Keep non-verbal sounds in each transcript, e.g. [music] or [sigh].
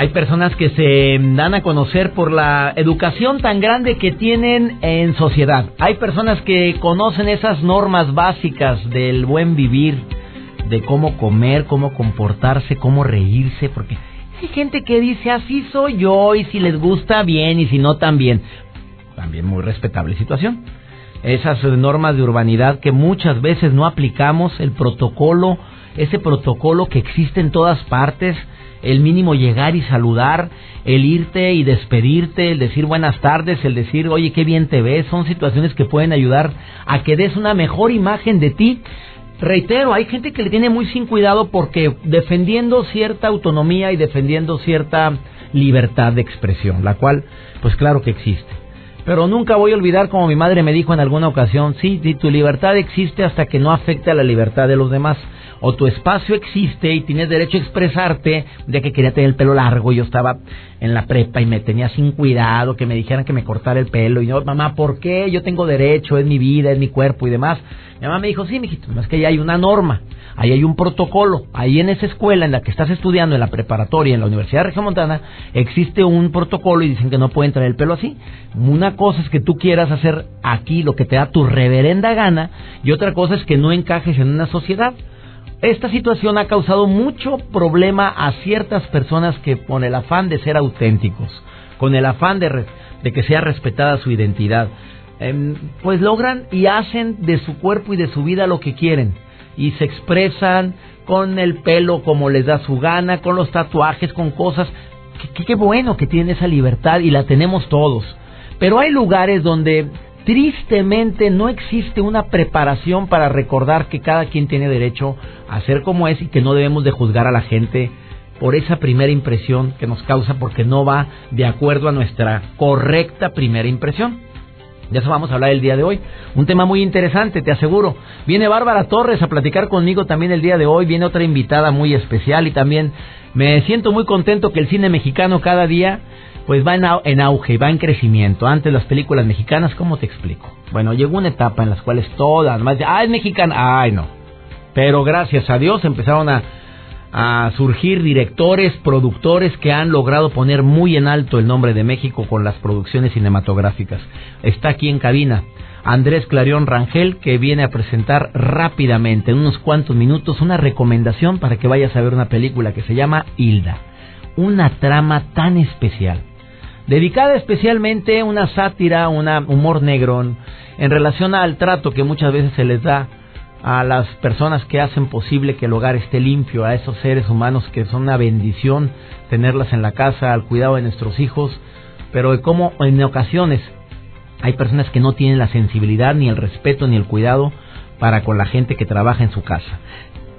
Hay personas que se dan a conocer por la educación tan grande que tienen en sociedad. Hay personas que conocen esas normas básicas del buen vivir, de cómo comer, cómo comportarse, cómo reírse, porque hay gente que dice así soy yo y si les gusta bien y si no también. También muy respetable situación. Esas normas de urbanidad que muchas veces no aplicamos, el protocolo, ese protocolo que existe en todas partes el mínimo llegar y saludar, el irte y despedirte, el decir buenas tardes, el decir oye qué bien te ves, son situaciones que pueden ayudar a que des una mejor imagen de ti. Reitero, hay gente que le tiene muy sin cuidado porque defendiendo cierta autonomía y defendiendo cierta libertad de expresión, la cual pues claro que existe. Pero nunca voy a olvidar como mi madre me dijo en alguna ocasión, sí, tu libertad existe hasta que no afecte a la libertad de los demás o tu espacio existe y tienes derecho a expresarte, de que quería tener el pelo largo, yo estaba en la prepa y me tenía sin cuidado, que me dijeran que me cortara el pelo, y yo, mamá, ¿por qué? Yo tengo derecho, es mi vida, es mi cuerpo y demás. Mi mamá me dijo, sí, mijito, es que ahí hay una norma, ahí hay un protocolo, ahí en esa escuela en la que estás estudiando, en la preparatoria, en la Universidad de Montana, existe un protocolo y dicen que no pueden traer el pelo así. Una cosa es que tú quieras hacer aquí lo que te da tu reverenda gana, y otra cosa es que no encajes en una sociedad. Esta situación ha causado mucho problema a ciertas personas que con el afán de ser auténticos, con el afán de, que sea respetada su identidad, em, pues logran y hacen de su cuerpo y de su vida lo que quieren y se expresan con el pelo como les da su gana, con los tatuajes, con cosas. Qué, bueno que tienen esa libertad y la tenemos todos. Pero hay lugares donde tristemente no existe una preparación para recordar que cada quien tiene derecho a ser como es y que no debemos de juzgar a la gente por esa primera impresión que nos causa porque no va de acuerdo a nuestra correcta primera impresión. De eso vamos a hablar el día de hoy. Un tema muy interesante, te aseguro. Viene Bárbara Torres a platicar conmigo también el día de hoy. Viene otra invitada muy especial y también me siento muy contento que el cine mexicano cada día pues va en, auge y va en crecimiento. Antes las películas mexicanas, ¿cómo te explico? Bueno, llegó una etapa en las cuales todas, más ah, es mexicana, ay no. Pero gracias a Dios empezaron a, a surgir directores, productores que han logrado poner muy en alto el nombre de México con las producciones cinematográficas. Está aquí en cabina Andrés Clarión Rangel que viene a presentar rápidamente, en unos cuantos minutos, una recomendación para que vayas a ver una película que se llama Hilda. Una trama tan especial dedicada especialmente una sátira, un humor negro en relación al trato que muchas veces se les da a las personas que hacen posible que el hogar esté limpio, a esos seres humanos que son una bendición tenerlas en la casa, al cuidado de nuestros hijos, pero de cómo en ocasiones hay personas que no tienen la sensibilidad, ni el respeto, ni el cuidado para con la gente que trabaja en su casa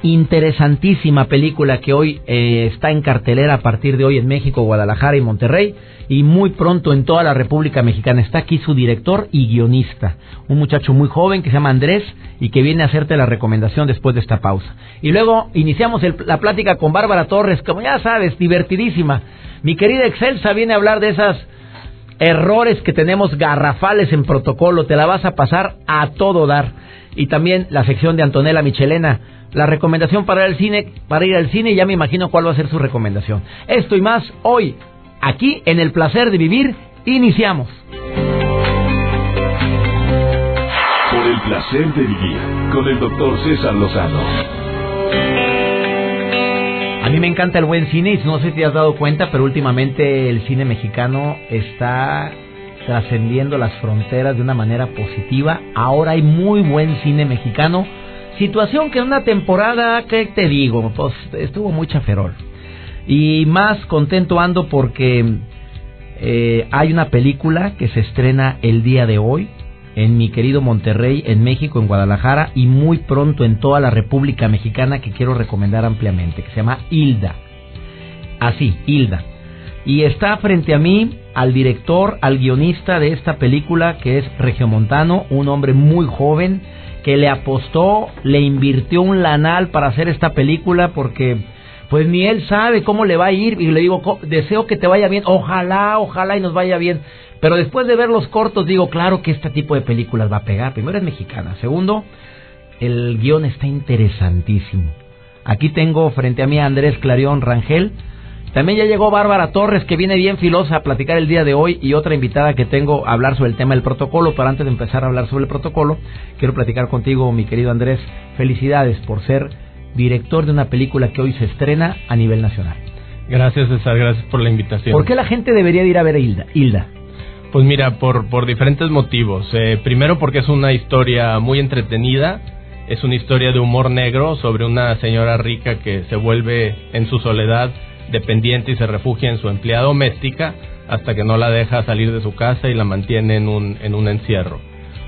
interesantísima película que hoy eh, está en cartelera a partir de hoy en México, Guadalajara y Monterrey y muy pronto en toda la República Mexicana. Está aquí su director y guionista, un muchacho muy joven que se llama Andrés y que viene a hacerte la recomendación después de esta pausa. Y luego iniciamos la plática con Bárbara Torres, como ya sabes, divertidísima. Mi querida Excelsa viene a hablar de esas errores que tenemos garrafales en protocolo, te la vas a pasar a todo dar. Y también la sección de Antonella Michelena la recomendación para ir al cine, para ir al cine, ya me imagino cuál va a ser su recomendación. Esto y más hoy, aquí en El placer de vivir, iniciamos. Por el placer de vivir, con el doctor César Lozano. A mí me encanta el buen cine y no sé si te has dado cuenta, pero últimamente el cine mexicano está trascendiendo las fronteras de una manera positiva. Ahora hay muy buen cine mexicano Situación que en una temporada, ¿qué te digo? Pues estuvo muy chaferol. Y más contento ando porque eh, hay una película que se estrena el día de hoy. en mi querido Monterrey, en México, en Guadalajara y muy pronto en toda la República Mexicana que quiero recomendar ampliamente, que se llama Hilda. Así, Hilda. Y está frente a mí al director, al guionista de esta película que es Regiomontano, un hombre muy joven que le apostó, le invirtió un lanal para hacer esta película porque pues ni él sabe cómo le va a ir y le digo, deseo que te vaya bien, ojalá, ojalá y nos vaya bien. Pero después de ver los cortos digo, claro que este tipo de películas va a pegar. Primero es mexicana, segundo, el guion está interesantísimo. Aquí tengo frente a mí a Andrés Clarión Rangel. También ya llegó Bárbara Torres, que viene bien filosa a platicar el día de hoy, y otra invitada que tengo a hablar sobre el tema del protocolo. Pero antes de empezar a hablar sobre el protocolo, quiero platicar contigo, mi querido Andrés. Felicidades por ser director de una película que hoy se estrena a nivel nacional. Gracias, César, gracias por la invitación. ¿Por qué la gente debería ir a ver a Hilda? Hilda? Pues mira, por, por diferentes motivos. Eh, primero porque es una historia muy entretenida, es una historia de humor negro sobre una señora rica que se vuelve en su soledad dependiente y se refugia en su empleada doméstica hasta que no la deja salir de su casa y la mantiene en un, en un encierro.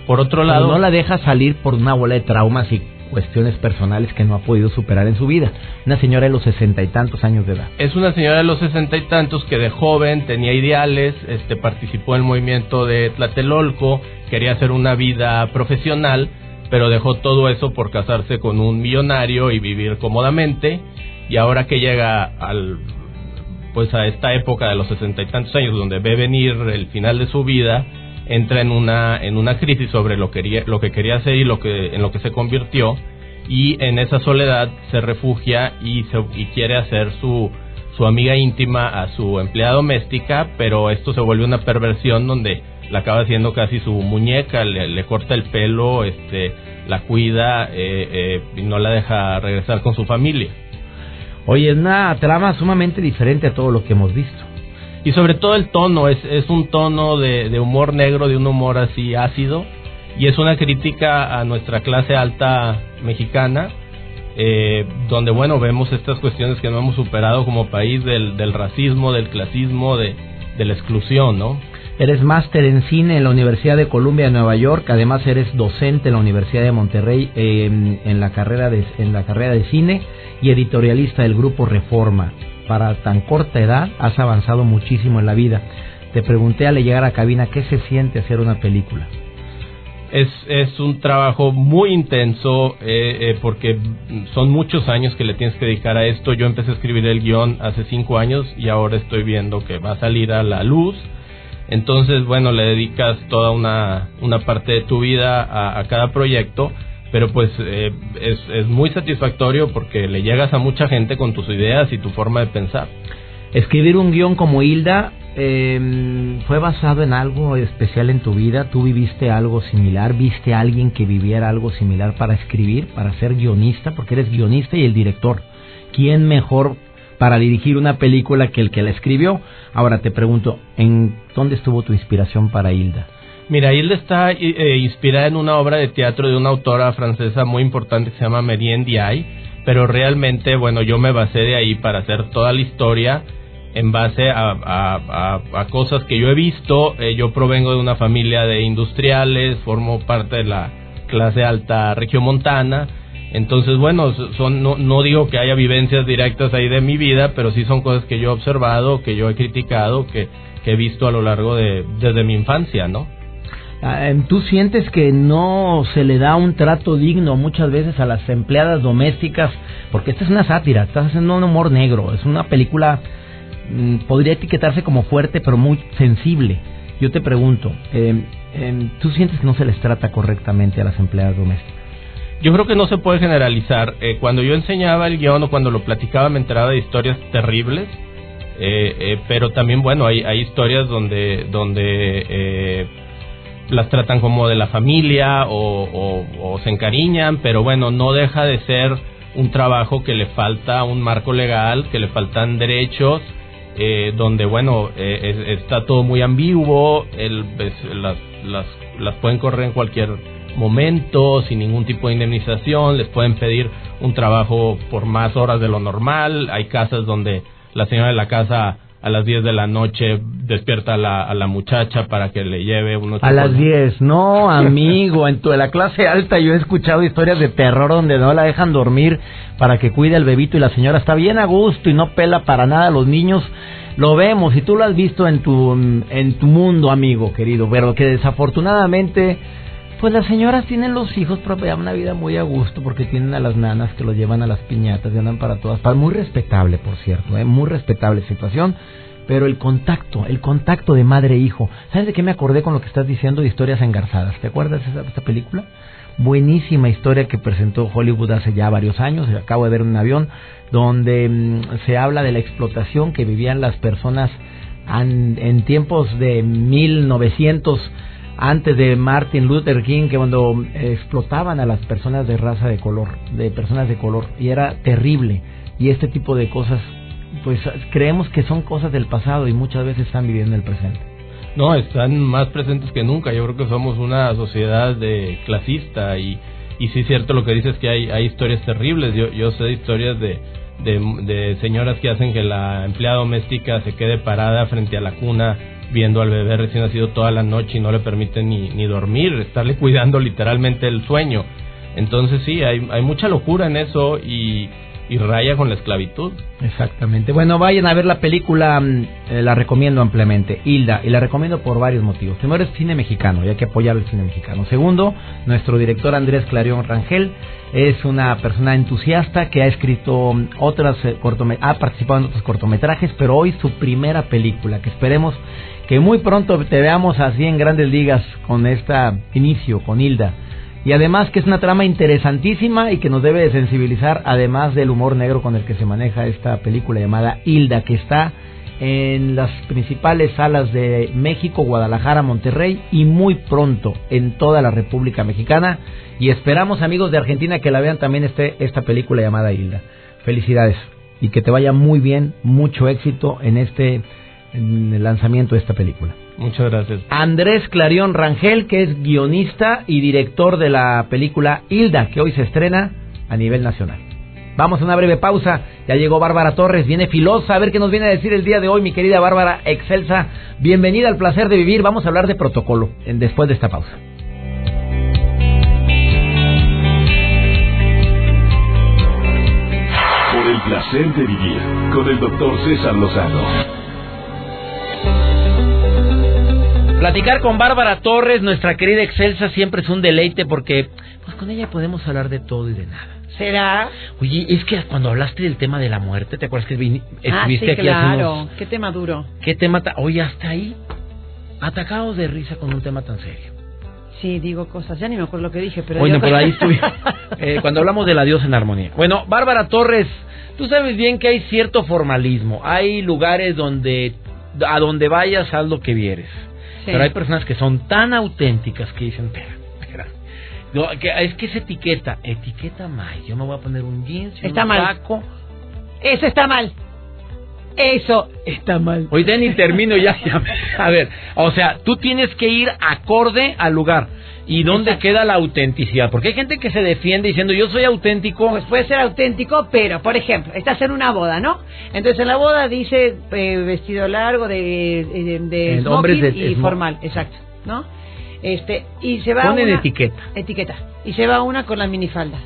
Por otro lado... no la deja salir por una bola de traumas y cuestiones personales que no ha podido superar en su vida. Una señora de los sesenta y tantos años de edad. Es una señora de los sesenta y tantos que de joven tenía ideales, este, participó en el movimiento de Tlatelolco, quería hacer una vida profesional, pero dejó todo eso por casarse con un millonario y vivir cómodamente. Y ahora que llega al pues a esta época de los sesenta y tantos años donde ve venir el final de su vida, entra en una en una crisis sobre lo que lo que quería hacer y lo que en lo que se convirtió. Y en esa soledad se refugia y se, y quiere hacer su su amiga íntima a su empleada doméstica pero esto se vuelve una perversión donde la acaba haciendo casi su muñeca le, corta el pelo este la cuida eh, eh, y no la deja regresar con su familia Oye, es una trama sumamente diferente a todo lo que hemos visto y sobre todo el tono, es, es un tono de, humor negro, de un humor así ácido, y es una crítica a nuestra clase alta mexicana, eh, donde bueno, vemos estas cuestiones que no hemos superado como país del, del racismo, del clasismo, de, de la exclusión, ¿no? Eres máster en cine en la Universidad de Columbia de Nueva York, además eres docente en la Universidad de Monterrey eh, en, la carrera de, en la carrera de cine y editorialista del grupo Reforma para tan corta edad has avanzado muchísimo en la vida. Te pregunté al llegar a cabina qué se siente hacer una película. Es, es un trabajo muy intenso eh, eh, porque son muchos años que le tienes que dedicar a esto. Yo empecé a escribir el guion hace cinco años y ahora estoy viendo que va a salir a la luz. Entonces, bueno, le dedicas toda una, una parte de tu vida a, cada proyecto pero pues eh, es, es muy satisfactorio porque le llegas a mucha gente con tus ideas y tu forma de pensar. Escribir un guion como Hilda eh, fue basado en algo especial en tu vida. ¿Tú viviste algo similar? ¿Viste a alguien que viviera algo similar para escribir, para ser guionista? Porque eres guionista y el director. ¿Quién mejor para dirigir una película que el que la escribió? Ahora te pregunto, ¿en dónde estuvo tu inspiración para Hilda? Mira, Hilda está eh, inspirada en una obra de teatro de una autora francesa muy importante que se llama Merien Diay, pero realmente, bueno, yo me basé de ahí para hacer toda la historia en base a, a, cosas que yo he visto. Eh, yo provengo de una familia de industriales, formo parte de la clase alta regiomontana. Entonces, bueno, son, no, no digo que haya vivencias directas ahí de mi vida, pero sí son cosas que yo he observado, que yo he criticado, que, que he visto a lo largo de desde mi infancia, ¿no? Ah, em, ¿Tú sientes que no se le da un trato digno muchas veces a las empleadas domésticas? Porque esta es una sátira, estás haciendo un humor negro, es una película, mm, podría etiquetarse como fuerte, pero muy sensible. Yo te pregunto, em, em, ¿tú sientes que no se les trata correctamente a las empleadas domésticas? Yo creo que no se puede generalizar. Eh, cuando yo enseñaba el guion o cuando lo platicaba me enteraba de historias terribles, eh, eh, pero también, bueno, hay, hay historias donde, donde las tratan como de la familia o, se encariñan, pero bueno, no deja de ser un trabajo que le falta un marco legal, que le faltan derechos, eh, donde bueno, eh, está todo muy ambiguo, el, las, las, las pueden correr en cualquier momento, sin ningún tipo de indemnización, les pueden pedir un trabajo por más horas de lo normal, hay casas donde la señora de la casa a las 10 de la noche despierta a la, a la muchacha para que le lleve unos A las 10, no, [laughs] amigo, en toda la clase alta yo he escuchado historias de terror donde no la dejan dormir para que cuide al bebito y la señora está bien a gusto y no pela para nada a los niños. Lo vemos y tú lo has visto en tu, en tu mundo, amigo querido, pero que desafortunadamente pues las señoras tienen los hijos, pero llevan una vida muy a gusto porque tienen a las nanas que los llevan a las piñatas y andan para todas. Muy respetable, por cierto, ¿eh? muy respetable situación. Pero el contacto, el contacto de madre e hijo. ¿Sabes de qué me acordé con lo que estás diciendo de historias engarzadas? ¿Te acuerdas de esta película? Buenísima historia que presentó Hollywood hace ya varios años. Acabo de ver un avión donde mm, se habla de la explotación que vivían las personas en tiempos de 1900 antes de Martin Luther King, que cuando explotaban a las personas de raza de color, de personas de color, y era terrible. Y este tipo de cosas, pues creemos que son cosas del pasado y muchas veces están viviendo en el presente. No, están más presentes que nunca. Yo creo que somos una sociedad de clasista y, y sí es cierto lo que dices que hay, hay historias terribles. Yo, yo sé historias de, de, de señoras que hacen que la empleada doméstica se quede parada frente a la cuna viendo al bebé recién nacido toda la noche y no le permite ni, ni dormir, estarle [laughs] cuidando literalmente el sueño. Entonces sí, hay, hay mucha locura en eso y, y raya con la esclavitud. Exactamente. Bueno, vayan a ver la película, mm, eh, la recomiendo ampliamente, Hilda, y la recomiendo por varios motivos. Primero es cine mexicano, y que apoyar el cine mexicano. Segundo, nuestro director Andrés Clarion Rangel es una persona entusiasta que ha escrito mm, otras eh, ha participado en otros cortometrajes, pero hoy su primera película, que esperemos que muy pronto te veamos así en grandes ligas con este inicio, con Hilda. Y además que es una trama interesantísima y que nos debe sensibilizar, además del humor negro con el que se maneja esta película llamada Hilda, que está en las principales salas de México, Guadalajara, Monterrey y muy pronto en toda la República Mexicana. Y esperamos amigos de Argentina que la vean también este, esta película llamada Hilda. Felicidades y que te vaya muy bien, mucho éxito en este en el lanzamiento de esta película. Muchas gracias. Andrés Clarión Rangel, que es guionista y director de la película Hilda, que hoy se estrena a nivel nacional. Vamos a una breve pausa. Ya llegó Bárbara Torres, viene filosa. A ver qué nos viene a decir el día de hoy, mi querida Bárbara Excelsa. Bienvenida al placer de vivir. Vamos a hablar de protocolo en, después de esta pausa. Por el placer de vivir con el doctor César Lozano. Platicar con Bárbara Torres, nuestra querida Excelsa, siempre es un deleite porque pues con ella podemos hablar de todo y de nada. ¿Será? Oye, es que cuando hablaste del tema de la muerte, ¿te acuerdas que estuviste ah, sí, aquí claro. Qué tema duro. Qué tema... Oye, hasta ahí, atacados de risa con un tema tan serio. Sí, digo cosas, ya ni me acuerdo lo que dije, pero... Bueno, pero ahí estuve, [laughs] eh, cuando hablamos de la diosa en armonía. Bueno, Bárbara Torres, tú sabes bien que hay cierto formalismo. Hay lugares donde, a donde vayas, haz lo que vieres. Pero hay personas que son tan auténticas que dicen, espera, no, que, es que es etiqueta, etiqueta mal. Yo me voy a poner un jeans y está un mal. Eso está mal. Eso está mal. Hoy ni termino ya, [laughs] A ver, o sea, tú tienes que ir acorde al lugar. ¿Y dónde queda la autenticidad? Porque hay gente que se defiende diciendo yo soy auténtico. Pues puede ser auténtico, pero por ejemplo, estás en una boda, ¿no? Entonces en la boda dice eh, vestido largo de, de, de y formal, exacto, ¿no? Este y se va Ponen etiqueta. Etiqueta y se va una con la minifalda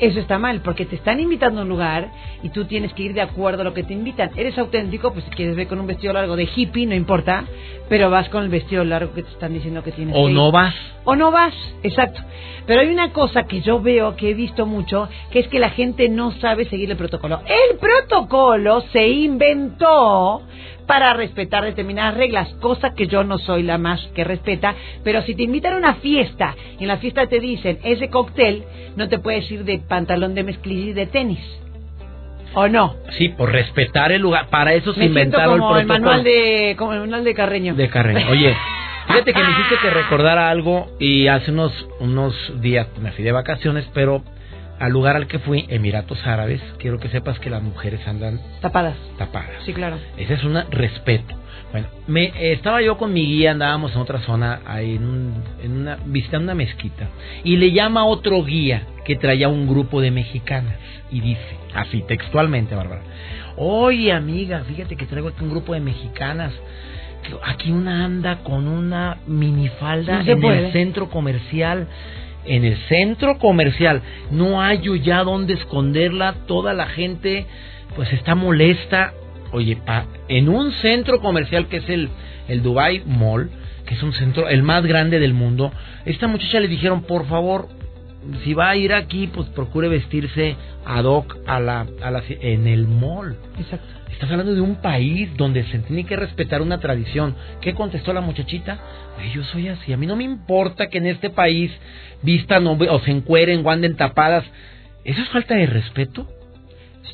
eso está mal, porque te están invitando a un lugar y tú tienes que ir de acuerdo a lo que te invitan. Eres auténtico, pues si quieres ver con un vestido largo de hippie, no importa, pero vas con el vestido largo que te están diciendo que tienes. O que no vas. O no vas, exacto. Pero hay una cosa que yo veo, que he visto mucho, que es que la gente no sabe seguir el protocolo. El protocolo se inventó para respetar determinadas reglas, cosa que yo no soy la más que respeta, pero si te invitan a una fiesta y en la fiesta te dicen ese cóctel, no te puedes ir de pantalón de mezclilla y de tenis. ¿O no? Sí, por respetar el lugar. Para eso se inventaron como el protocolo. manual de, como el manual de Carreño. De Carreño. Oye, [laughs] fíjate que me hiciste que recordar algo y hace unos, unos días me fui de vacaciones, pero al lugar al que fui, Emiratos Árabes, quiero que sepas que las mujeres andan tapadas. Tapadas. Sí, claro. Ese es un respeto. Bueno, me, eh, estaba yo con mi guía, andábamos en otra zona, ahí en, en una, visitando una mezquita, y le llama otro guía que traía un grupo de mexicanas y dice, así textualmente, Bárbara, oye amiga, fíjate que traigo aquí un grupo de mexicanas, aquí una anda con una minifalda No en puede. el centro comercial. En el centro comercial no hay ya dónde esconderla, toda la gente pues está molesta. Oye, pa- en un centro comercial que es el, el Dubai Mall, que es un centro, el más grande del mundo, esta muchacha le dijeron, por favor, si va a ir aquí, pues procure vestirse ad hoc a la, a la, en el mall. Exacto. Estás hablando de un país donde se tiene que respetar una tradición. ¿Qué contestó la muchachita? Yo soy así. A mí no me importa que en este país vistan o, o se encueren o anden tapadas. ¿Eso es falta de respeto?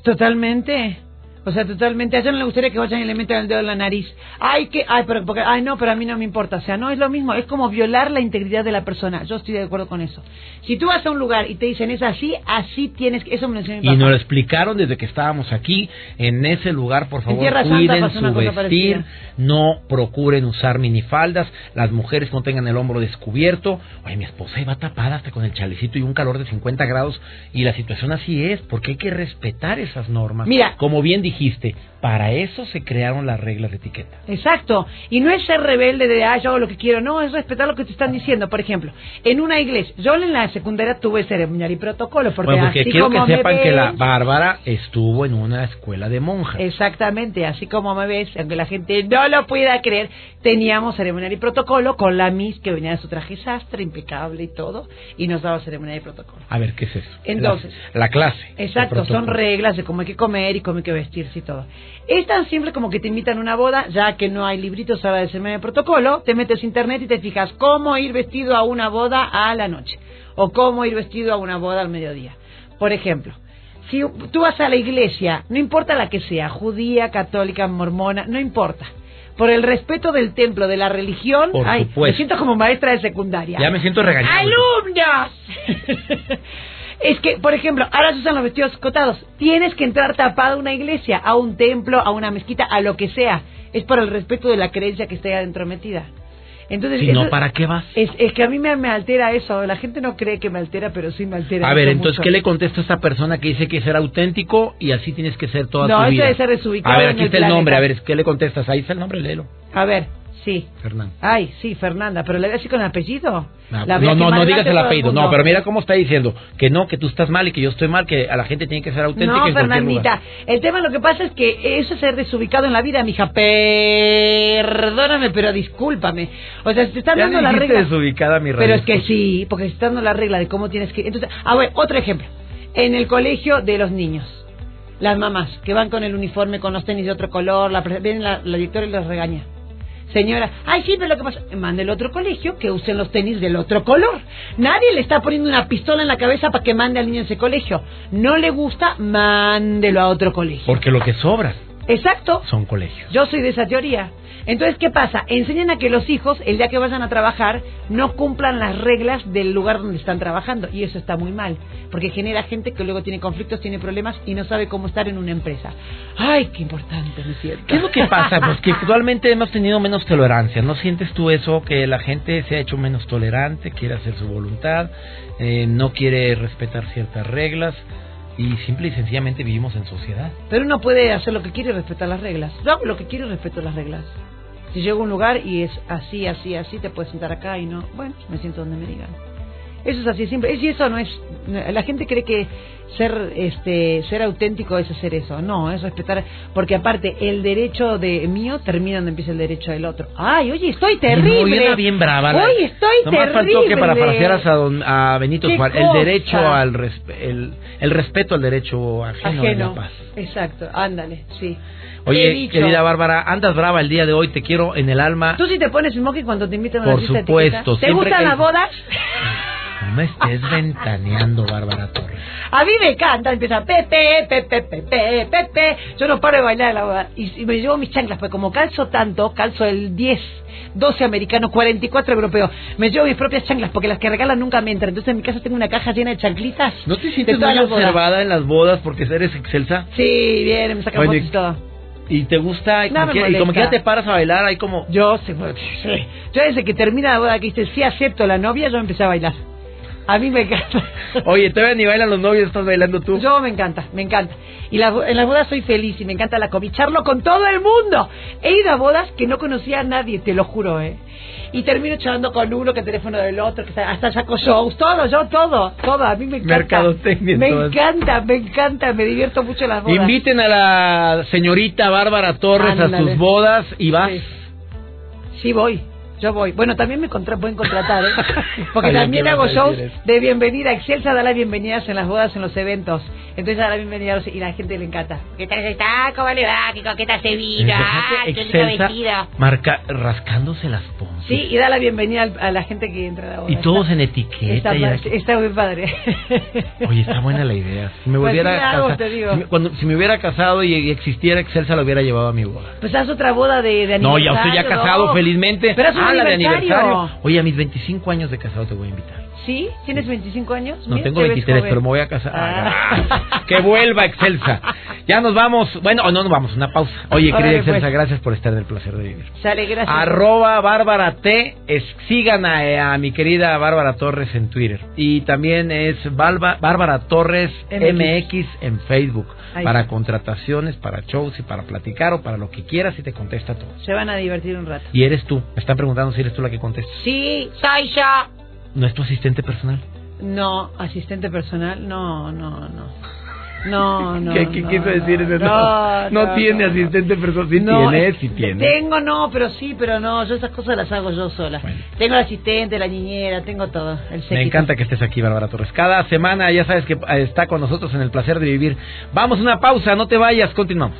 Totalmente. O sea, totalmente. A ella no le gustaría que vayan y le metan el dedo en la nariz. Ay, que, ay, pero, porque, ay, no, pero a mí no me importa. O sea, no es lo mismo. Es como violar la integridad de la persona. Yo estoy de acuerdo con eso. Si tú vas a un lugar y te dicen es así, así tienes que. Eso me lo enseñó mi Y nos lo explicaron desde que estábamos aquí. En ese lugar, por favor, cuiden su vestir. No procuren usar minifaldas. Las mujeres no tengan el hombro descubierto. Oye, mi esposa iba tapada hasta con el chalecito y un calor de 50 grados. Y la situación así es, porque hay que respetar esas normas. Mira. Como bien dijiste, para eso se crearon las reglas de etiqueta. Exacto. Y no es ser rebelde de, ah, yo hago lo que quiero. No, es respetar lo que te están diciendo. Por ejemplo, en una iglesia. Yo en la secundaria tuve ceremonial y protocolo. Porque, bueno, porque así quiero que como me sepan que la Bárbara estuvo en una escuela de monjas. Exactamente, así como me ves, aunque la gente no lo pueda creer, teníamos ceremonial y protocolo con la Miss que venía de su traje sastre, impecable y todo, y nos daba ceremonial y protocolo. A ver, ¿qué es eso? Entonces. La, la clase. Exacto, son reglas de cómo hay que comer y cómo hay que y todo. Es tan simple como que te invitan a una boda, ya que no hay libritos ahora de y protocolo, te metes a internet y te fijas cómo ir vestido a una boda a la noche, o cómo ir vestido a una boda al mediodía. Por ejemplo, si tú vas a la iglesia, no importa la que sea, judía, católica, mormona, no importa. Por el respeto del templo, de la religión, Por ay, supuesto. me siento como maestra de secundaria. Ya me siento regañado. ¡Alumnos! [laughs] es que, por ejemplo, ahora se usan los vestidos escotados. Tienes que entrar tapado a una iglesia, a un templo, a una mezquita, a lo que sea. Es por el respeto de la creencia que esté adentro metida. Entonces, Si no, eso- ¿para qué vas? es, es que a mí me, me altera eso. La gente no cree que me altera, pero sí me altera. A ver, eso entonces, mucho. ¿qué le contesta a esta persona que dice que ser auténtico y así tienes que ser toda No, tu eso vida? debe ser desubicado A ver, aquí el está el nombre. planeta. A ver, ¿qué le contestas? Ahí está el nombre, léelo. A ver, sí. Fernando. Ay, sí, Fernanda, pero le voy a decir con apellido. Ah, La voy a no, no, no digas el apellido. No, pero mira cómo está diciendo que no, que tú estás mal y que yo estoy mal, que a la gente tiene que ser auténtica No, en Fernandita, lugar. el tema lo que pasa es que eso es ser desubicado en la vida, mija. Perdóname, pero discúlpame. O sea, si te están Ya dando la regla. desubicada, mi Pero es que sí, porque se está dando la regla de cómo tienes que. Entonces, a ver, otro ejemplo. En el colegio de los niños, las mamás que van con el uniforme, con los tenis de otro color, la, viene la, la directora y los regaña. Señora, ay, sí, pero lo que pasa, mande el otro colegio que usen los tenis del otro color. Nadie le está poniendo una pistola en la cabeza para que mande al niño a ese colegio. No le gusta, mándelo a otro colegio. Porque lo que sobra Exacto. son colegios. Yo soy de esa teoría. Entonces, ¿qué pasa? Enseñan a que los hijos, el día que vayan a trabajar, no cumplan las reglas del lugar donde están trabajando. Y eso está muy mal, porque genera gente que luego tiene conflictos, tiene problemas y no sabe cómo estar en una empresa. Ay, qué importante, ¿no es cierto? ¿Qué es lo que pasa? [laughs] Pues que actualmente hemos tenido menos tolerancia. ¿No sientes tú eso? Que la gente se ha hecho menos tolerante, quiere hacer su voluntad, eh, no quiere respetar ciertas reglas y simple y sencillamente vivimos en sociedad. Pero uno puede hacer lo que quiere y respetar las reglas. Yo hago lo que quiero y respeto las reglas. Si llego a un lugar y es así, así, así, te puedes sentar acá y no, bueno, me siento donde me digan. Eso es así siempre. Y eso no es. La gente cree que ser este ser auténtico es hacer eso. No, es respetar. Porque aparte, el derecho de mío termina donde empieza el derecho del otro. Ay, oye, estoy terrible. Muy bien, bien brava. la- Oye, estoy Nomás terrible. faltó que parafrasearas a, don, a Benito ¿Qué Juárez. El derecho al respe- el, el respeto al derecho ajeno, de Ajeno. la paz. Exacto, ándale, sí. Oye, querida Bárbara, andas brava el día de hoy, te quiero en el alma. ¿Tú sí te pones smoking cuando te invitan a una Por supuesto? ¿Te gustan que- las bodas? [laughs] No me estés ventaneando, Bárbara Torres. A mí me encanta, empieza Pepe, Pepe, Pepe, Pepe. Yo no paro de bailar en la boda. Y, y me llevo mis chanclas, pues como calzo tanto, calzo el 10, 12 americano, 44 europeo. Me llevo mis propias chanclas porque las que regalan nunca me entran. Entonces en mi casa tengo una caja llena de chanclitas. ¿No te sientes muy observada en las bodas porque eres excelsa? Sí, bien, me sacan fotos y todo. ¿Y te gusta? Y No como, que, y como que molesta. ya te paras a bailar, ahí como... Yo, sí, sí. yo desde que termina la boda que dice sí acepto la novia, yo empecé a bailar. A mí me encanta. [laughs] Oye, todavía ni bailan los novios, estás bailando tú. Yo me encanta, me encanta. Y la, en las bodas soy feliz y me encanta la COVID. Charlo con todo el mundo. He ido a bodas que no conocía a nadie, te lo juro, ¿eh? Y termino charlando con uno, que el teléfono del otro, que hasta saco shows, todo, yo todo, todo. A mí me encanta. Mercadotecnia, Me encanta, me encanta, me divierto mucho en las bodas. Inviten a la señorita Bárbara Torres a sus bodas y vas. Sí. Sí, voy. Yo voy. Bueno, también me contra pueden contratar, ¿eh? [laughs] Porque Ay, ¿qué también hago shows de bienvenida. Excelsa da las bienvenidas en las bodas, en los eventos. Entonces da la bienvenida a los- y la gente le encanta. ¿Qué tal está? ¿Cómo le va? ¿Qué coqueta se vino? ¡Ah, qué lindo vestido! marca, rascándose las pompas. Sí, y da la bienvenida a la gente que entra a la boda. Y todos Está- en etiqueta. Está, y está muy padre. Oye, está buena la idea. Si me Pues volviera a casar- si me- cuando, si me hubiera casado y, existiera Excelsa, lo hubiera llevado a mi boda. Pues haz otra boda de, de No, aniversario. ya estoy ya casado, no. felizmente. Pero es un ah, la de aniversario. aniversario. Oye, a mis 25 años de casado te voy a invitar. ¿Sí? ¿Tienes 25 años? No Mira, tengo te ves 23, joven. pero me voy a casar. Ah. [laughs] que vuelva Excelsa. Ya nos vamos. Bueno, no nos vamos, una pausa. Oye, querida Excelsa, pues. gracias por estar en el placer de vivir. Sale, gracias. Arroba Bárbara T. Es- sigan a, a mi querida Bárbara Torres en Twitter. Y también es Balba- Bárbara Torres MX. MX en Facebook. Ahí para contrataciones, para shows y para platicar o para lo que quieras y te contesta todo. Se van a divertir un rato. Y eres tú. Me están preguntando si eres tú la que contesta. Sí, yo. ¿No es tu asistente personal? No, asistente personal, no, no, no. No, [laughs] no. ¿Qué, qué no, quiso no, decir eso? No, no, no, tiene no. asistente personal. Sí No, tiene, sí tiene. Tengo, no, pero sí, pero no. Yo esas cosas las hago yo sola. Bueno. Tengo el asistente, la niñera, tengo todo. El Me encanta que estés aquí, Bárbara Torres. Cada semana ya sabes que eh, está con nosotros en el placer de vivir. Vamos a una pausa, no te vayas, continuamos.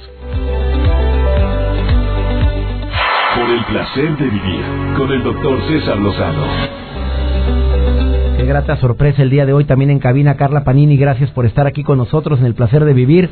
Por el placer de vivir con el doctor César Lozano. Grata sorpresa el día de hoy también en cabina Carla Panini, gracias por estar aquí con nosotros en el placer de vivir.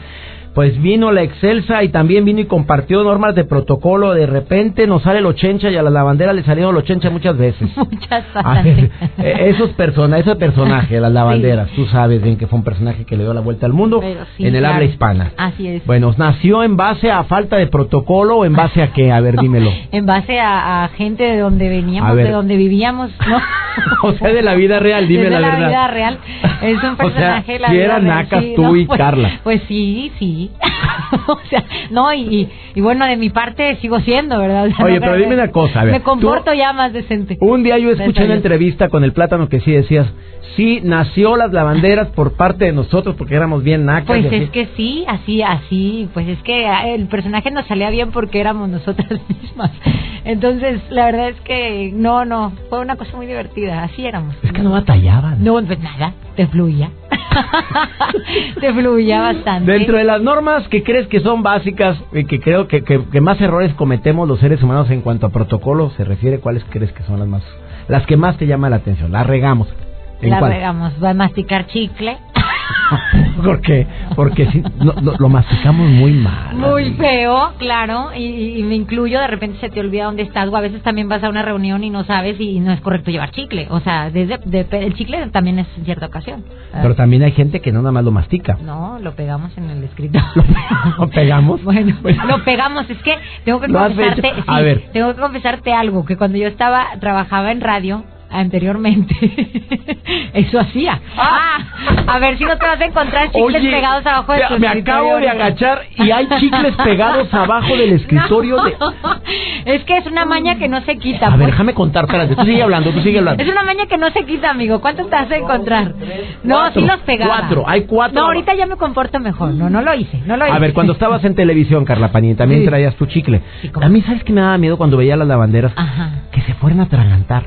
Pues vino la Excelsa y también vino y compartió normas de protocolo. De repente nos sale los chencha y a la lavandera le salieron los chencha muchas veces. [laughs] Muchas A ver, bastante. eh, esos persona, ese personaje, las lavanderas, tú sabes bien que fue un personaje que le dio la vuelta al mundo sí, en el claro. habla hispana. Así es. Bueno, ¿nació en base a falta de protocolo o en base a qué? A ver, dímelo. [laughs] En base a, a gente de donde veníamos, de donde vivíamos, ¿no? [laughs] O sea, de la vida real, dime Es de la verdad. vida real. Es un O sea, personaje de la si vida eran real, nacas sí, tú no, y pues- Carla. Pues sí, sí. [laughs] o sea, no, y, bueno, de mi parte sigo siendo, ¿verdad? O sea, Oye, no pero me- dime una cosa, a ver, Me tú- comporto ya más decente. Un día yo escuché una entrevista con el plátano que sí decías, sí, nació las lavanderas por parte de nosotros porque éramos bien nacas. Pues es que sí, así, así, pues es que ah, el personaje nos salía bien porque éramos nosotras [laughs] mismas. Entonces, la verdad es que no, no, fue una cosa muy divertida, así éramos. Es que no batallaban. No, pues nada, te fluía. [laughs] te fluía bastante. Dentro de las normas que crees que son básicas y que creo que, que, que más errores cometemos los seres humanos en cuanto a protocolo se refiere, ¿cuáles crees que son las más, las que más te llaman la atención? Las regamos. ¿En La cuál? regamos, va a masticar chicle. ¿Por [laughs] qué? Porque si, no, no, lo masticamos muy mal. Muy amiga. feo, claro, y, y me incluyo, de repente se te olvida dónde estás, o a veces también vas a una reunión y no sabes y no es correcto llevar chicle. O sea, desde, de- el chicle también es en cierta ocasión. Pero también hay gente que no nada más lo mastica. No, lo pegamos en el escritorio. [laughs] ¿Lo pegamos? [laughs] Bueno, Pues- lo pegamos. Es que tengo que confesarte, sí, A ver. tengo que confesarte algo que cuando yo estaba trabajaba en radio anteriormente, [laughs] eso hacía. Ah, a ver si no te vas a encontrar chicles Oye, pegados abajo de tu me acabo de agachar y hay chicles pegados abajo del [laughs] escritorio de... [laughs] Es que es una maña que no se quita. A ver, pues. déjame contar, espérate, tú sigue hablando, tú sigue hablando. Es una maña que no se quita, amigo. ¿Cuántos te vas a encontrar? No, cuatro, sí los pegaba. cuatro, hay cuatro. No, ahorita ya me comporto mejor. No, no lo hice. No lo hice. A ver, cuando estabas en televisión, Carla Panini, también Sí. traías tu chicle. Sí, a mí, ¿sabes qué me daba miedo cuando veía las lavanderas? Ajá. Que se fueran a atragantar.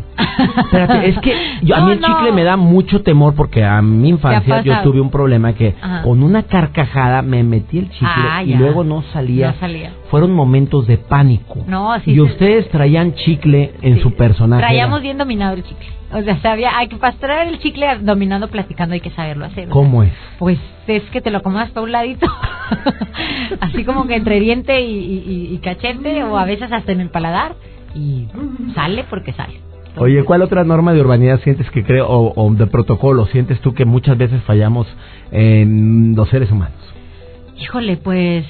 Espérate, es que yo- a mí el no. chicle me da mucho temor porque a mi infancia yo tuve un problema que Ajá. con una carcajada me metí el chicle Ah, y luego no salía. No salía. Fueron momentos de pánico. No, Y ustedes traían chicle en Sí. su personaje. Traíamos bien dominado el chicle. O sea, sabía, hay que pastrar el chicle dominando, platicando, hay que saberlo hacer. ¿Cómo es? Pues es que te lo acomodas para un ladito, [laughs] así como que entre diente y, y- y cachete, o a veces hasta en el paladar, y sale porque sale. Oye, ¿cuál otra norma de urbanidad sientes que creo, o, o de protocolo, sientes tú que muchas veces fallamos en los seres humanos? Híjole, pues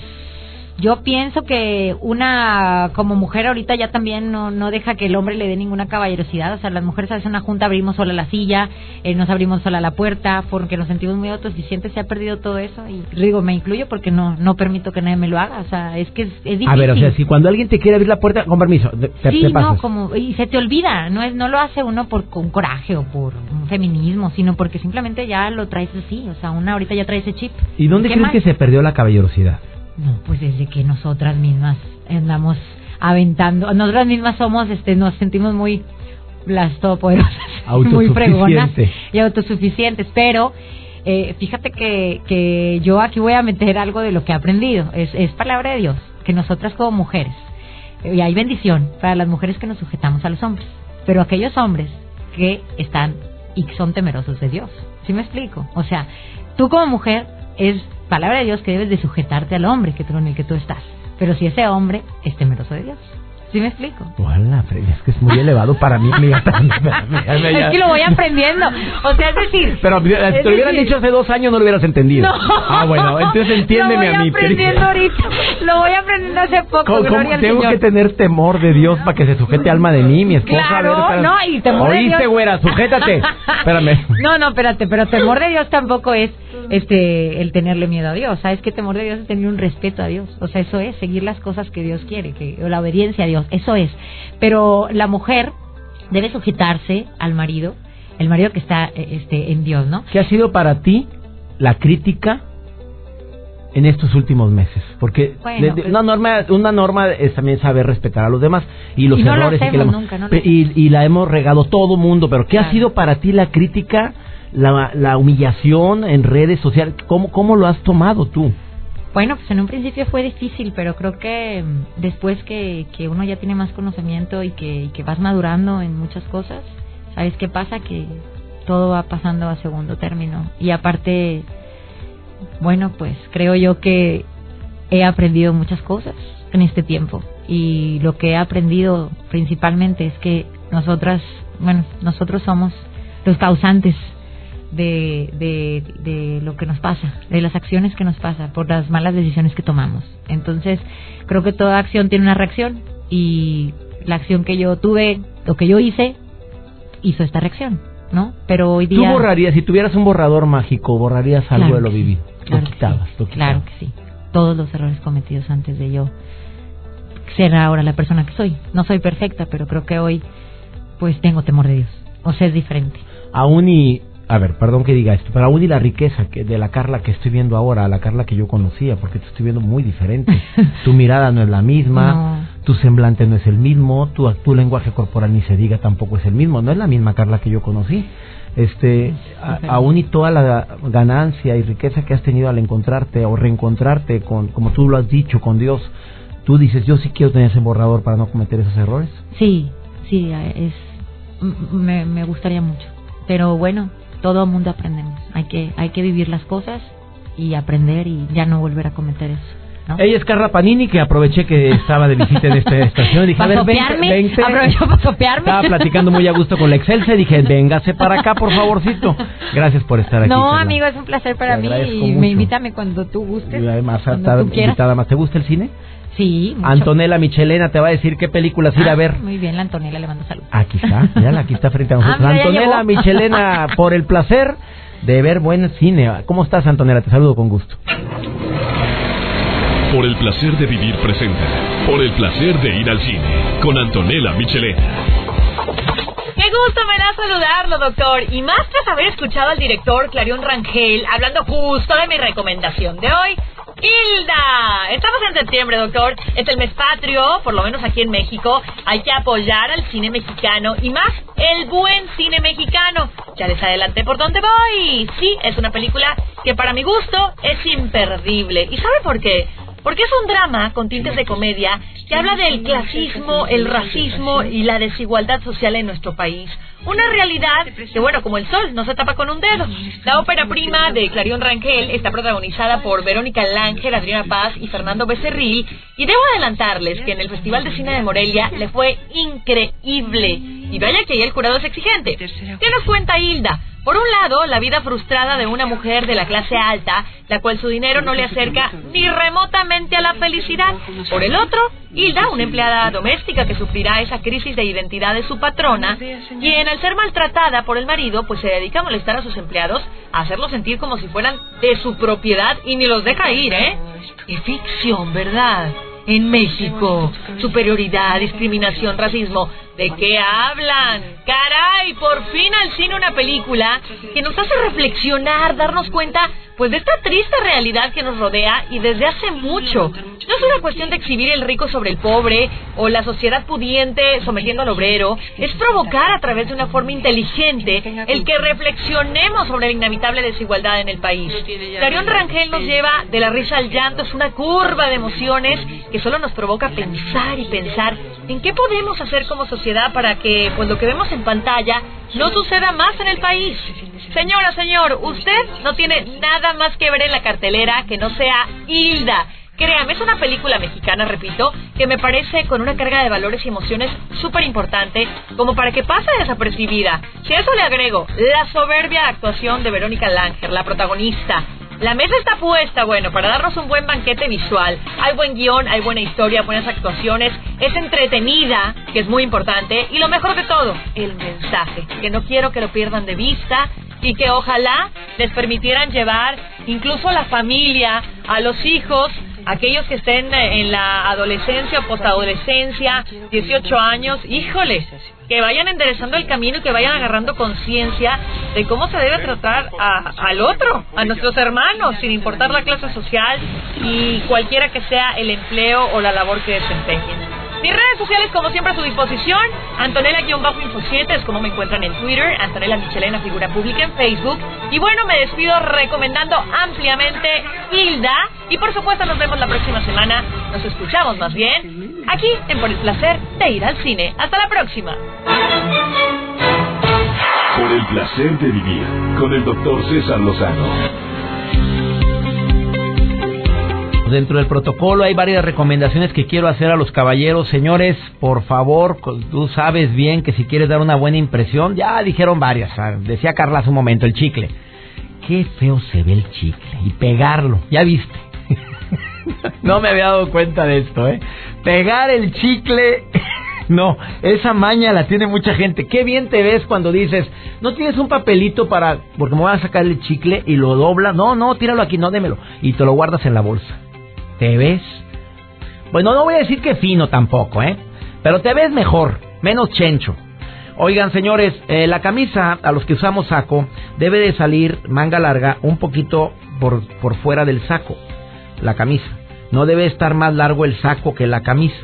yo pienso que una como mujer ahorita ya también no, no deja que el hombre le dé ninguna caballerosidad. O sea, las mujeres a veces en una junta abrimos sola la silla, eh, nos abrimos sola la puerta, porque nos sentimos muy autosuficientes. Se ha perdido todo eso. Y digo, me incluyo porque no no permito que nadie me lo haga. O sea, es que es, es difícil. A ver, o sea, si cuando alguien te quiere abrir la puerta, con permiso, te, te sí, pasas. no, como y se te olvida, no es no lo hace uno por con coraje o por un feminismo, sino porque simplemente ya lo traes así, o sea, una ahorita ya trae ese chip. ¿Y dónde ¿Qué crees más? que se perdió la caballerosidad? No, pues desde que nosotras mismas andamos aventando, nosotras mismas somos, este, nos sentimos muy las todopoderosas, [laughs] muy fregonas y autosuficientes, pero eh, fíjate que, que yo aquí voy a meter algo de lo que he aprendido, es, es palabra de Dios, que nosotras como mujeres, eh, y hay bendición para las mujeres que nos sujetamos a los hombres, pero aquellos hombres que están y que son temerosos de Dios, ¿sí me explico? O sea, tú como mujer es palabra de Dios que debes de sujetarte al hombre que tú, en el que tú estás, pero si ese hombre es temeroso de Dios, ¿sí me explico? Hola, Freddy, es que es muy elevado para mí. [laughs] Es que lo voy aprendiendo, o sea, es decir... Pero si te lo hubieran dicho hace dos años no lo hubieras entendido. No. Ah, bueno, entonces [laughs] entiéndeme lo a voy mí. aprendiendo querida. ahorita, lo voy aprendiendo hace poco, ¿Cómo, gloria al tengo Señor. que tener temor de Dios para que se sujete alma de mí, mi esposa? Claro, A ver, espérame. no, y temor de Oíste, Dios. güera, sujétate. [laughs] Espérame. No, no, espérate, pero temor de Dios tampoco es este el tenerle miedo a Dios. ¿Sabes qué temor de Dios es tener un respeto a Dios? O sea, eso es seguir las cosas que Dios quiere, que o la obediencia a Dios, eso es. Pero la mujer debe sujetarse al marido, el marido que está eh, este en Dios, ¿no? ¿Qué ha sido para ti la crítica en estos últimos meses? Porque Bueno, pues- una norma una norma es también saber respetar a los demás y los Y no lo errores y, que la, hemos- nunca, no lo pe- y, y la hemos regado todo mundo. Pero ¿qué ha sido para ti la crítica, la, la humillación en redes sociales? ¿Cómo, ¿Cómo lo has tomado tú? Bueno, pues en un principio fue difícil, pero creo que mm, después que, que uno ya tiene más conocimiento y que, y que vas madurando en muchas cosas, ¿sabes qué pasa? Que todo va pasando a segundo término. Y aparte, bueno, pues creo yo que he aprendido muchas cosas en este tiempo. Y lo que he aprendido principalmente es que nosotras, bueno, nosotros somos los causantes de, de, de lo que nos pasa, de las acciones que nos pasa, por las malas decisiones que tomamos. Entonces, creo que toda acción tiene una reacción y la acción que yo tuve, lo que yo hice, hizo esta reacción, ¿no? Pero hoy ¿Tú día... borrarías, si tuvieras un borrador mágico, borrarías algo Claro de lo sí, vivido? claro lo quitabas, sí, lo Claro quitabas. que sí. Todos los errores cometidos antes de yo ser ahora la persona que soy. No soy perfecta, pero creo que hoy pues tengo temor de Dios. O sea, es diferente. aún y a ver, perdón que diga esto, pero aún y la riqueza que de la Carla que estoy viendo ahora, a la Carla que yo conocía, porque te estoy viendo muy diferente. [laughs] tu mirada no es la misma, No. tu semblante no es el mismo, tu, tu lenguaje corporal ni se diga tampoco es el mismo, no es la misma Carla que yo conocí. Este, a- aún y toda la ganancia y riqueza que has tenido al encontrarte o reencontrarte con, como tú lo has dicho, con Dios, tú dices, yo sí quiero tener ese borrador para no cometer esos errores. Sí, sí, es me, me gustaría mucho. Pero bueno, todo el mundo aprendemos. Hay que hay que vivir las cosas y aprender y ya no volver a cometer eso. ¿no? Ella es Carla Panini, que aproveché que estaba de visita en esta [laughs] estación. Dije, a ¿Para ver, vente, sopearme? vente. ¿Aprovechó para sopearme? Estaba platicando muy a gusto con la Excelse. Dije, véngase para acá, por favorcito. Gracias por estar aquí. No, Carla. amigo, es un placer para Te mí y mucho. me invítame cuando tú gustes. Y además, cuando tú quieras. invitada más. ¿Te gusta el cine? Sí, mucho. Antonella Michelena te va a decir qué películas ir a Ah, ver. Muy bien, la Antonella le mando salud. Aquí está, [laughs] mírala, aquí está frente a nosotros. Ah, Antonella. Michelena, [laughs] por el placer de ver buen cine. ¿Cómo estás, Antonella? Te saludo con gusto. Por el placer de vivir presenta. Por el placer de ir al cine. Con Antonella Michelena. Qué gusto me da saludarlo, doctor. Y más tras haber escuchado al director Clarion Rangel hablando justo de mi recomendación de hoy. Hilda, estamos en septiembre, doctor. Es el mes patrio, por lo menos aquí en México. Hay que apoyar al cine mexicano y más el buen cine mexicano. Ya les adelanté por dónde voy. Sí, es una película que para mi gusto es imperdible. ¿Y sabe por qué? Porque es un drama con tintes de comedia que habla del clasismo, el racismo y la desigualdad social en nuestro país. Una realidad que, bueno, como el sol, no se tapa con un dedo. La ópera prima de Clarion Rangel está protagonizada por Verónica Langer, Adriana Paz y Fernando Becerril. Y debo adelantarles que en el Festival de Cine de Morelia le fue increíble. Y vaya que ahí el jurado es exigente. ¿Qué nos cuenta Hilda? Por un lado, la vida frustrada de una mujer de la clase alta, la cual su dinero no le acerca ni remotamente a la felicidad. Por el otro, Hilda, una empleada doméstica que sufrirá esa crisis de identidad de su patrona, quien al ser maltratada por el marido, pues se dedica a molestar a sus empleados, a hacerlos sentir como si fueran de su propiedad y ni los deja ir, ¿eh? Es ficción, ¿verdad? En México, superioridad, discriminación, racismo. ¿De qué hablan? Caray, por fin al cine una película que nos hace reflexionar, darnos cuenta pues de esta triste realidad que nos rodea y desde hace mucho. No es una cuestión de exhibir el rico sobre el pobre o la sociedad pudiente sometiendo al obrero, es provocar a través de una forma inteligente el que reflexionemos sobre la inevitable desigualdad en el país. Darión Rangel nos lleva de la risa al llanto, es una curva de emociones que solo nos provoca pensar y pensar en qué podemos hacer como sociedad para que pues lo en pantalla no suceda más en el país. Señora, señor, usted no tiene nada más que ver en la cartelera que no sea Hilda. Créame, es una película mexicana, repito, que me parece con una carga de valores y emociones súper importante, como para que pase desapercibida. Si a eso le agrego la soberbia actuación de Verónica Langer, la protagonista, la mesa está puesta, bueno, para darnos un buen banquete visual. Hay buen guion, hay buena historia, buenas actuaciones, es entretenida, que es muy importante, y lo mejor de todo, el mensaje, que no quiero que lo pierdan de vista y que ojalá les permitieran llevar incluso a la familia, a los hijos, aquellos que estén en la adolescencia o postadolescencia, 18 años, híjole, que vayan enderezando el camino y que vayan agarrando conciencia de cómo se debe tratar al otro, a nuestros hermanos, sin importar la clase social y cualquiera que sea el empleo o la labor que desempeñen. Mis redes sociales, como siempre, a su disposición. Antonella-Info7 es como me encuentran en Twitter. Antonella Michelena, figura pública en Facebook. Y bueno, me despido recomendando ampliamente Hilda. Y por supuesto, nos vemos la próxima semana. Nos escuchamos más bien aquí en Por el placer de ir al cine. Hasta la próxima. Por el placer de vivir con el doctor César Lozano. Dentro del protocolo hay varias recomendaciones que quiero hacer a los caballeros. Señores, por favor, tú sabes bien que si quieres dar una buena impresión, ya dijeron varias. Ah, decía Carla hace un momento, el chicle. Qué feo se ve el chicle. Y pegarlo, ya viste. [laughs] no me había dado cuenta de esto, ¿eh? Pegar el chicle. [laughs] No, esa maña la tiene mucha gente. Qué bien te ves cuando dices, no tienes un papelito para, porque me voy a sacar el chicle y lo dobla. No, no, tíralo aquí, no, démelo. Y te lo guardas en la bolsa. ¿Te ves? Bueno, no voy a decir que fino tampoco, ¿eh? Pero te ves mejor, menos chencho. Oigan, señores, eh, la camisa, a los que usamos saco, debe de salir manga larga un poquito por, por fuera del saco, la camisa. No debe estar más largo el saco que la camisa.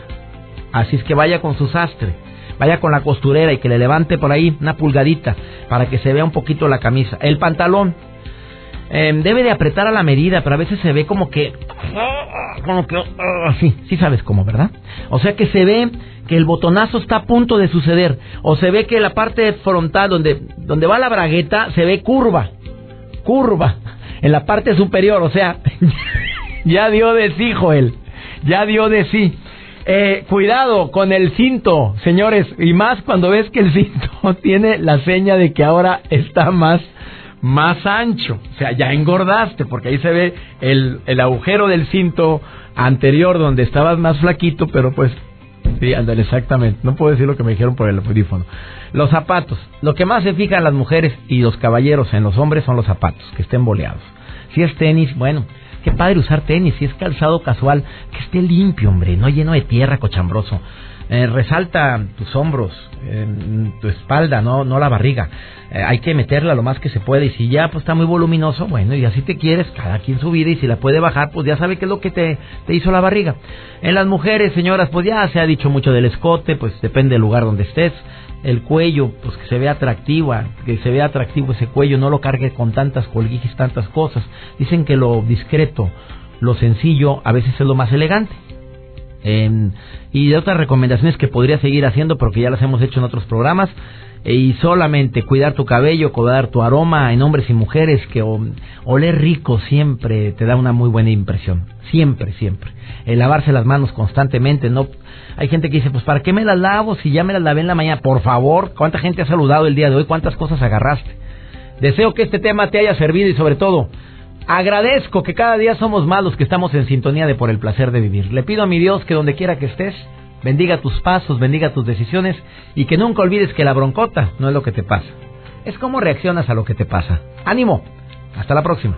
Así es que vaya con su sastre, vaya con la costurera y que le levante por ahí una pulgadita para que se vea un poquito la camisa. El pantalón, Em, debe de apretar a la medida, pero a veces se ve como que... Como que... Ah, sí, sí sabes cómo, ¿verdad? O sea que se ve que el botonazo está a punto de suceder. O se ve que la parte frontal donde, donde va la bragueta se ve curva. Curva. En la parte superior. O sea, [laughs] ya dio de sí, Joel. Ya dio de sí. Eh, cuidado con el cinto, señores. Y más cuando ves que el [laughs] cinto tiene la seña de que ahora está más más ancho. O sea, ya engordaste, porque ahí se ve el, el agujero del cinto anterior donde estabas más flaquito, pero pues Sí, ándale, exactamente. No puedo decir lo que me dijeron por el audífono. Los zapatos. Lo que más se fijan las mujeres y los caballeros en los hombres son los zapatos, que estén boleados. Si es tenis, bueno, qué padre usar tenis. Si es calzado casual, que esté limpio, hombre, no lleno de tierra, cochambroso. Eh, resalta tus hombros, tu espalda, no, no la barriga. Eh, hay que meterla lo más que se puede y si ya pues está muy voluminoso, bueno, y así te quieres, cada quien su vida y si la puede bajar, pues ya sabe qué es lo que te, te hizo la barriga. En las mujeres, señoras, pues ya se ha dicho mucho del escote, pues depende del lugar donde estés. El cuello, pues que se vea atractivo, que se vea atractivo ese cuello, no lo cargue con tantas colguijas, tantas cosas. Dicen que lo discreto, lo sencillo, a veces es lo más elegante y de otras recomendaciones que podría seguir haciendo porque ya las hemos hecho en otros programas. y solamente cuidar tu cabello, cuidar tu aroma en hombres y mujeres, que oler rico siempre te da una muy buena impresión. Siempre, siempre. El lavarse las manos constantemente, no. Hay gente que dice, pues ¿para qué me las lavo si ya me las lavé en la mañana? Por favor, ¿cuánta gente ha saludado el día de hoy? ¿Cuántas cosas agarraste? Deseo que este tema te haya servido y sobre todo agradezco que cada día somos más los que estamos en sintonía de por el placer de vivir. Le pido a mi Dios que donde quiera que estés, bendiga tus pasos, bendiga tus decisiones y que nunca olvides que la broncota no es lo que te pasa, es cómo reaccionas a lo que te pasa. Ánimo, hasta la próxima.